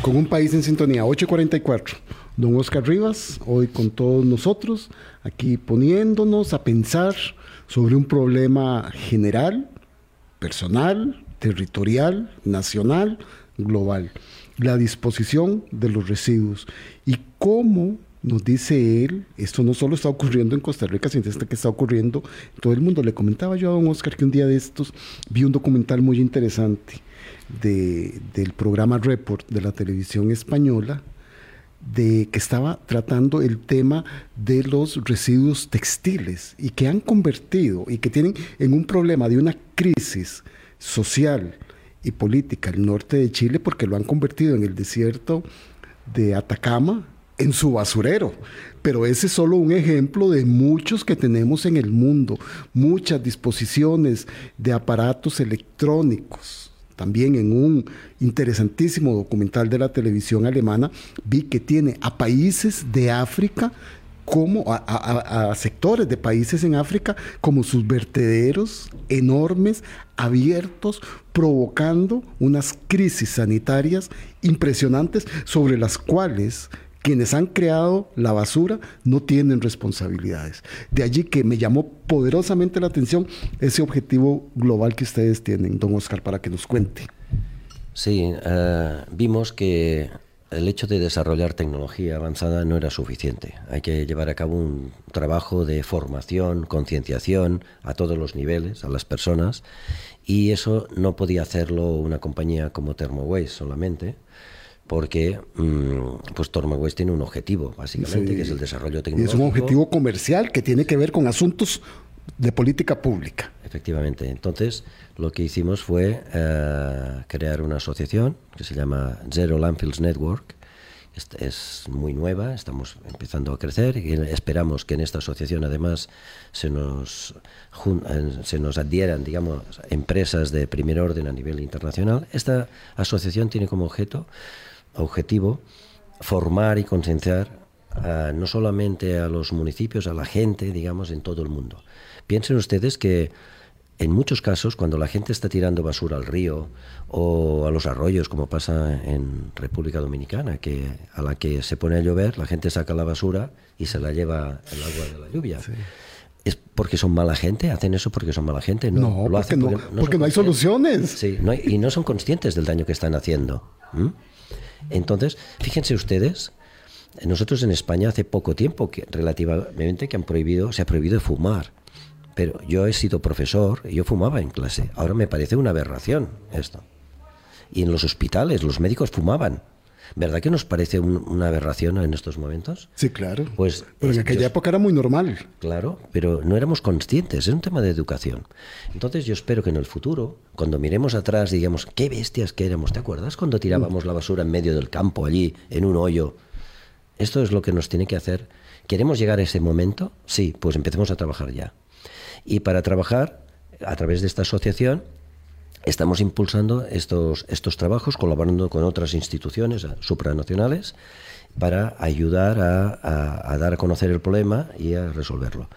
Con un país en sintonía, 844 don Oscar Rivas, hoy con todos nosotros, aquí poniéndonos a pensar sobre un problema general, personal, territorial, nacional, global, la disposición de los residuos y cómo nos dice él, esto no solo está ocurriendo en Costa Rica, sino que está ocurriendo en todo el mundo. Le comentaba yo a don Oscar que un día de estos vi un documental muy interesante del programa Report de la televisión española, de que estaba tratando el tema de los residuos textiles y que han convertido y que tienen en un problema de una crisis social y política el norte de Chile porque lo han convertido en el desierto de Atacama en su basurero. Pero ese es solo un ejemplo de muchos que tenemos en el mundo, muchas disposiciones de aparatos electrónicos también en un interesantísimo documental de la televisión alemana, vi que tiene a países de África como a, sectores de países en África como sus vertederos enormes, abiertos, provocando unas crisis sanitarias impresionantes sobre las cuales quienes han creado la basura no tienen responsabilidades. De allí que me llamó poderosamente la atención ese objetivo global que ustedes tienen, don Oscar, para que nos cuente. Sí, eh, vimos que el hecho de desarrollar tecnología avanzada no era suficiente. Hay que llevar a cabo un trabajo de formación, concienciación a todos los niveles, a las personas, y eso no podía hacerlo una compañía como Thermowaste solamente, porque mm, pues Thermowaste tiene un objetivo, básicamente, que es el desarrollo tecnológico. Y es un objetivo comercial que tiene que ver con asuntos de política pública. Efectivamente. Entonces, lo que hicimos fue eh, crear una asociación que se llama Zero Landfills Network. Es, muy nueva, estamos empezando a crecer y esperamos que en esta asociación además se nos, eh, se nos adhieran, digamos, empresas de primer orden a nivel internacional. Esta asociación tiene como objeto, objetivo formar y concienciar no solamente a los municipios, a la gente, digamos, en todo el mundo. Piensen ustedes que en muchos casos, cuando la gente está tirando basura al río o a los arroyos, como pasa en República Dominicana, que a la que se pone a llover, la gente saca la basura y se la lleva el agua de la lluvia. ¿Es porque son mala gente? ¿Hacen eso porque son mala gente? No, lo hacen porque, no, hay soluciones. Sí, y no son conscientes del daño que están haciendo. Entonces, fíjense ustedes, nosotros en España hace poco tiempo, que relativamente, que han prohibido, se ha prohibido fumar. Pero yo he sido profesor y yo fumaba en clase. Ahora me parece una aberración esto. Y en los hospitales los médicos fumaban. ¿Verdad que nos parece una aberración en estos momentos? Sí, claro. Pues pero en aquella época era muy normal. Claro, pero no éramos conscientes, es un tema de educación. Entonces yo espero que en el futuro, cuando miremos atrás, digamos, qué bestias que éramos. ¿Te acuerdas cuando tirábamos la basura en medio del campo, allí, en un hoyo? Esto es lo que nos tiene que hacer. ¿Queremos llegar a ese momento? Sí, pues empecemos a trabajar ya. Y para trabajar, a través de esta asociación, estamos impulsando estos, estos trabajos, colaborando con otras instituciones supranacionales, para ayudar a, dar a conocer el problema y a resolverlo.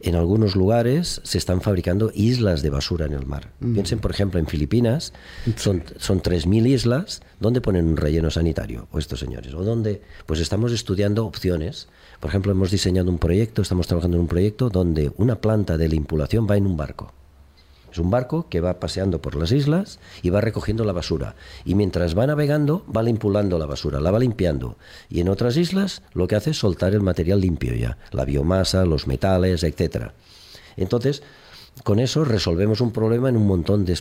En algunos lugares se están fabricando islas de basura en el mar. Mm. Piensen, por ejemplo, en Filipinas, son, son 3.000 islas, ¿dónde ponen un relleno sanitario? O estos señores. ¿O dónde? Pues estamos estudiando opciones por ejemplo, hemos diseñado un proyecto, estamos trabajando en un proyecto donde una planta de limpulación va en un barco. Es un barco que va paseando por las islas y va recogiendo la basura. Y mientras va navegando, va limpulando la basura, la va limpiando. Y en otras islas lo que hace es soltar el material limpio ya, la biomasa, los metales, etc. Entonces, con eso resolvemos un problema en un montón de...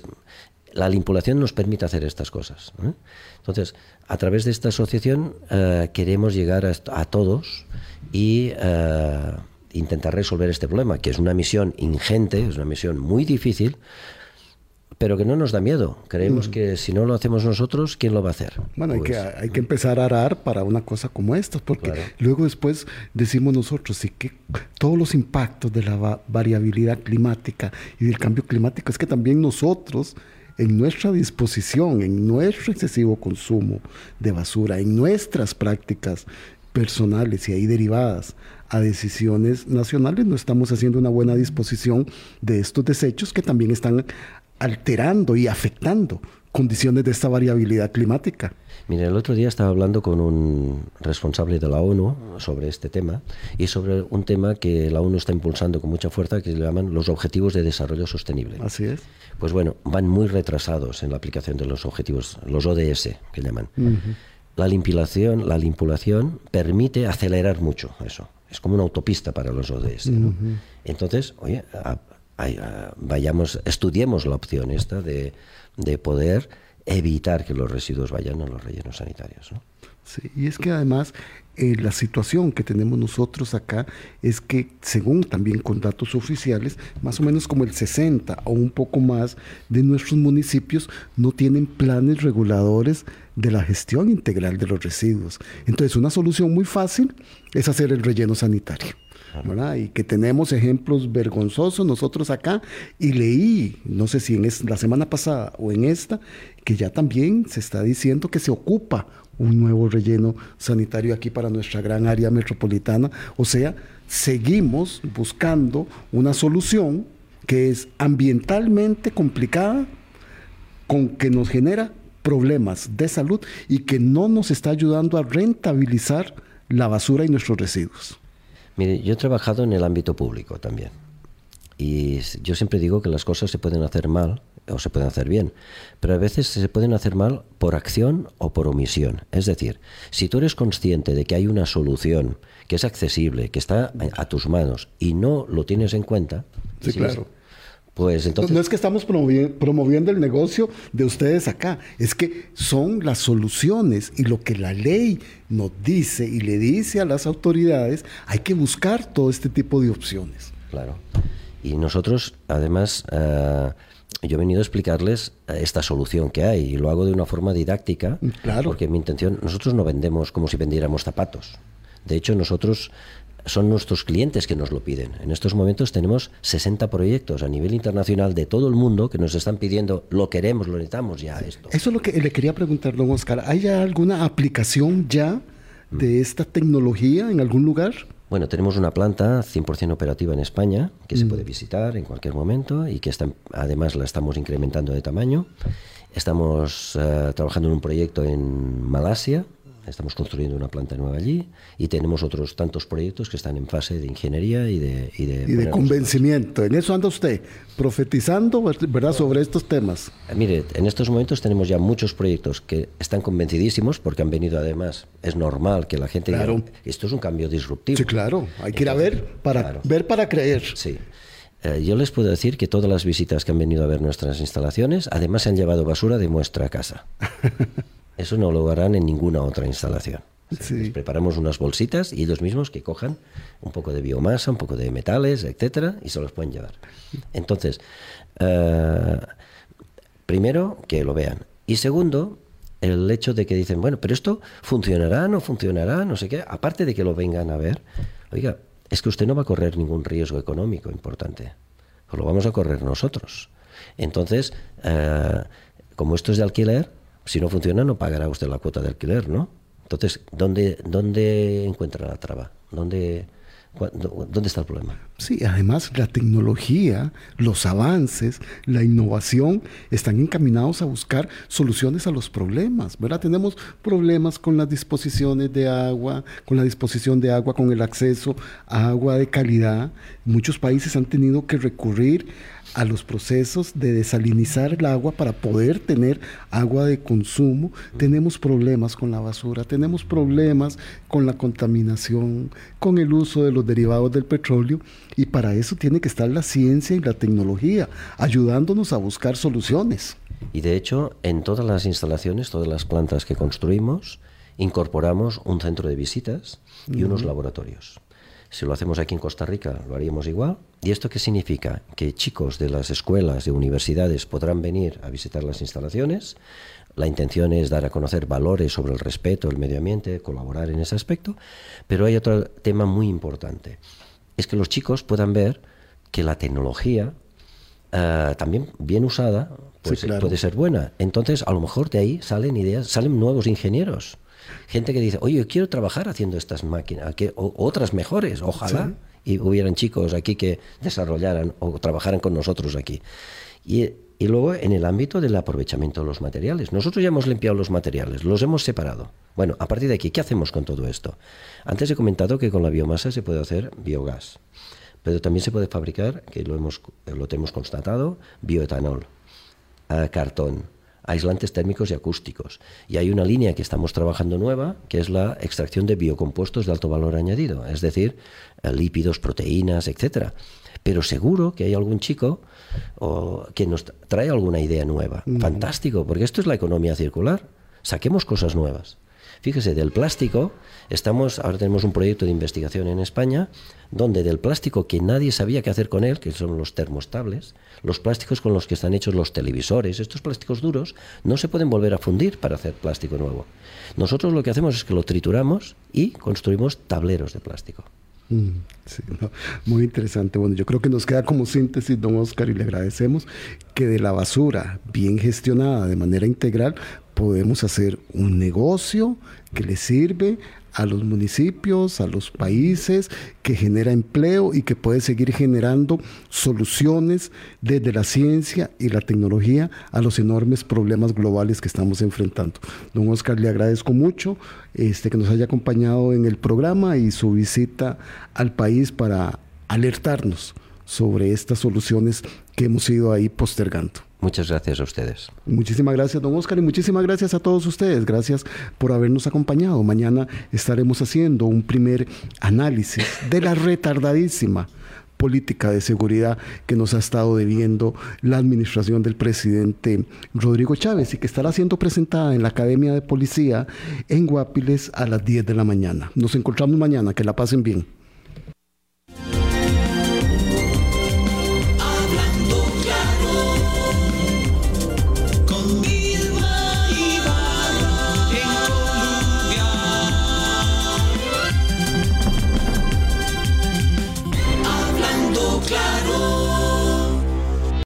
La limpulación nos permite hacer estas cosas. ¿eh? Entonces, a través de esta asociación eh, queremos llegar a todos y eh, intentar resolver este problema, que es una misión ingente, es una misión muy difícil, pero que no nos da miedo. Creemos mm. que si no lo hacemos nosotros, ¿quién lo va a hacer? Bueno, hay, que, pues, hay que empezar a arar para una cosa como esta, porque luego después decimos nosotros, sí que todos los impactos de la variabilidad climática y del cambio climático, es que también nosotros en nuestra disposición, en nuestro excesivo consumo de basura, en nuestras prácticas personales y ahí derivadas a decisiones nacionales, no estamos haciendo una buena disposición de estos desechos que también están alterando y afectando condiciones de esta variabilidad climática. Mire, el otro día estaba hablando con un responsable de la ONU sobre este tema y sobre un tema que la ONU está impulsando con mucha fuerza que se llaman los Objetivos de Desarrollo Sostenible. Así es. Pues bueno, van muy retrasados en la aplicación de los objetivos, los ODS que llaman la limpilación, la limpulación permite acelerar mucho eso. Es como una autopista para los ODS. Entonces, oye, vayamos, estudiemos la opción esta de, de, poder evitar que los residuos vayan a los rellenos sanitarios. ¿no? Sí, y es que además eh, la situación que tenemos nosotros acá es que, según también con datos oficiales, más o menos como el 60 o un poco más de nuestros municipios no tienen planes reguladores de la gestión integral de los residuos. Entonces, una solución muy fácil es hacer el relleno sanitario. Y que tenemos ejemplos vergonzosos nosotros acá. Y leí, no sé si en la semana pasada o en esta, que ya también se está diciendo que se ocupa un nuevo relleno sanitario aquí para nuestra gran área metropolitana. O sea, seguimos buscando una solución que es ambientalmente complicada, con que nos genera problemas de salud y que no nos está ayudando a rentabilizar la basura y nuestros residuos? Mire, yo he trabajado en el ámbito público también. Y yo siempre digo que las cosas se pueden hacer mal o se pueden hacer bien, pero a veces se pueden hacer mal por acción o por omisión. Es decir, si tú eres consciente de que hay una solución que es accesible, que está a, tus manos y no lo tienes en cuenta, sí, claro. Pues entonces... No es que estamos promoviendo el negocio de ustedes acá, es que son las soluciones y lo que la ley nos dice y le dice a las autoridades, hay que buscar todo este tipo de opciones. Claro. Y nosotros, además, eh, yo he venido a explicarles esta solución que hay y lo hago de una forma didáctica, claro. porque mi intención, nosotros no vendemos como si vendiéramos zapatos. De hecho, nosotros son nuestros clientes que nos lo piden. En estos momentos tenemos 60 proyectos a nivel internacional de todo el mundo que nos están pidiendo, lo queremos, lo necesitamos ya esto. Eso es lo que le quería preguntar, don Oscar. ¿Hay alguna aplicación ya de esta tecnología en algún lugar? Bueno, tenemos una planta 100% operativa en España que se mm. puede visitar en cualquier momento y que está, además la estamos incrementando de tamaño. Estamos uh, trabajando en un proyecto en Malasia Estamos construyendo una planta nueva allí y tenemos otros tantos proyectos que están en fase de ingeniería y de... Y de, y de convencimiento. En eso anda usted, profetizando, ¿verdad?, sobre estos temas. Eh, mire, en estos momentos tenemos ya muchos proyectos que están convencidísimos porque han venido además, es normal que la gente claro. esto es un cambio disruptivo. Sí, claro, hay que ir a ver para, ver para creer. Sí. Eh, yo les puedo decir que todas las visitas que han venido a ver nuestras instalaciones, además se han llevado basura de nuestra casa. Eso no lo harán en ninguna otra instalación. Les preparamos unas bolsitas y ellos mismos que cojan un poco de biomasa, un poco de metales, etcétera, y se los pueden llevar. Entonces, eh, primero, que lo vean. Y segundo, el hecho de que dicen, bueno, pero esto funcionará, no funcionará, no sé qué. Aparte de que lo vengan a ver, oiga, es que usted no va a correr ningún riesgo económico importante. Pues lo vamos a correr nosotros. Entonces, eh, como esto es de alquiler, si no funciona, no pagará usted la cuota de alquiler, ¿no? Entonces, ¿dónde, dónde encuentra la traba? ¿Dónde, ¿Dónde está el problema? Sí, además la tecnología, los avances, la innovación están encaminados a buscar soluciones a los problemas, ¿verdad? Tenemos problemas con las disposiciones de agua, con la disposición de agua, con el acceso a agua de calidad. Muchos países han tenido que recurrir a los procesos de desalinizar el agua para poder tener agua de consumo. Tenemos problemas con la basura, tenemos problemas con la contaminación, con el uso de los derivados del petróleo y para eso tiene que estar la ciencia y la tecnología ayudándonos a buscar soluciones. Y de hecho, en todas las instalaciones, todas las plantas que construimos, incorporamos un centro de visitas y unos laboratorios. Si lo hacemos aquí en Costa Rica, lo haríamos igual. ¿Y esto qué significa? Que chicos de las escuelas, de universidades, podrán venir a visitar las instalaciones. La intención es dar a conocer valores sobre el respeto, el medio ambiente, colaborar en ese aspecto. Pero hay otro tema muy importante. Es que los chicos puedan ver que la tecnología, eh, también bien usada, pues, puede ser buena. Entonces, a lo mejor de ahí salen ideas, salen nuevos ingenieros Gente que dice, oye, yo quiero trabajar haciendo estas máquinas, que, otras mejores, ojalá. Y hubieran chicos aquí que desarrollaran o trabajaran con nosotros aquí. Y, y luego en el ámbito del aprovechamiento de los materiales. Nosotros ya hemos limpiado los materiales, los hemos separado. Bueno, a partir de aquí, ¿qué hacemos con todo esto? Antes he comentado que con la biomasa se puede hacer biogás, pero también se puede fabricar, que lo, hemos, lo hemos constatado, bioetanol, cartón, aislantes térmicos y acústicos. Y hay una línea que estamos trabajando nueva, que es la extracción de biocompuestos de alto valor añadido, es decir, eh, lípidos, proteínas, etcétera. Pero seguro que hay algún chico o, que nos trae alguna idea nueva. Fantástico, porque esto es la economía circular. Saquemos cosas nuevas. Fíjese, del plástico, estamos, ahora tenemos un proyecto de investigación en España, donde del plástico que nadie sabía qué hacer con él, que son los termostables, los plásticos con los que están hechos los televisores, estos plásticos duros, no se pueden volver a fundir para hacer plástico nuevo. Nosotros lo que hacemos es que lo trituramos y construimos tableros de plástico. Mm, muy interesante. Bueno, yo creo que nos queda como síntesis, don Oscar, y le agradecemos que de la basura bien gestionada de manera integral podemos hacer un negocio que le sirve a los municipios, a los países, que genera empleo y que puede seguir generando soluciones desde la ciencia y la tecnología a los enormes problemas globales que estamos enfrentando. Don Oscar, le agradezco mucho este, que nos haya acompañado en el programa y su visita al país para alertarnos sobre estas soluciones que hemos ido ahí postergando. Muchas gracias a ustedes. Muchísimas gracias, don Oscar, y muchísimas gracias a todos ustedes. Gracias por habernos acompañado. Mañana estaremos haciendo un primer análisis de la retardadísima política de seguridad que nos ha estado debiendo la administración del presidente Rodrigo Chávez y que estará siendo presentada en la Academia de Policía en Guapiles a las 10 de la mañana. Nos encontramos mañana. Que la pasen bien.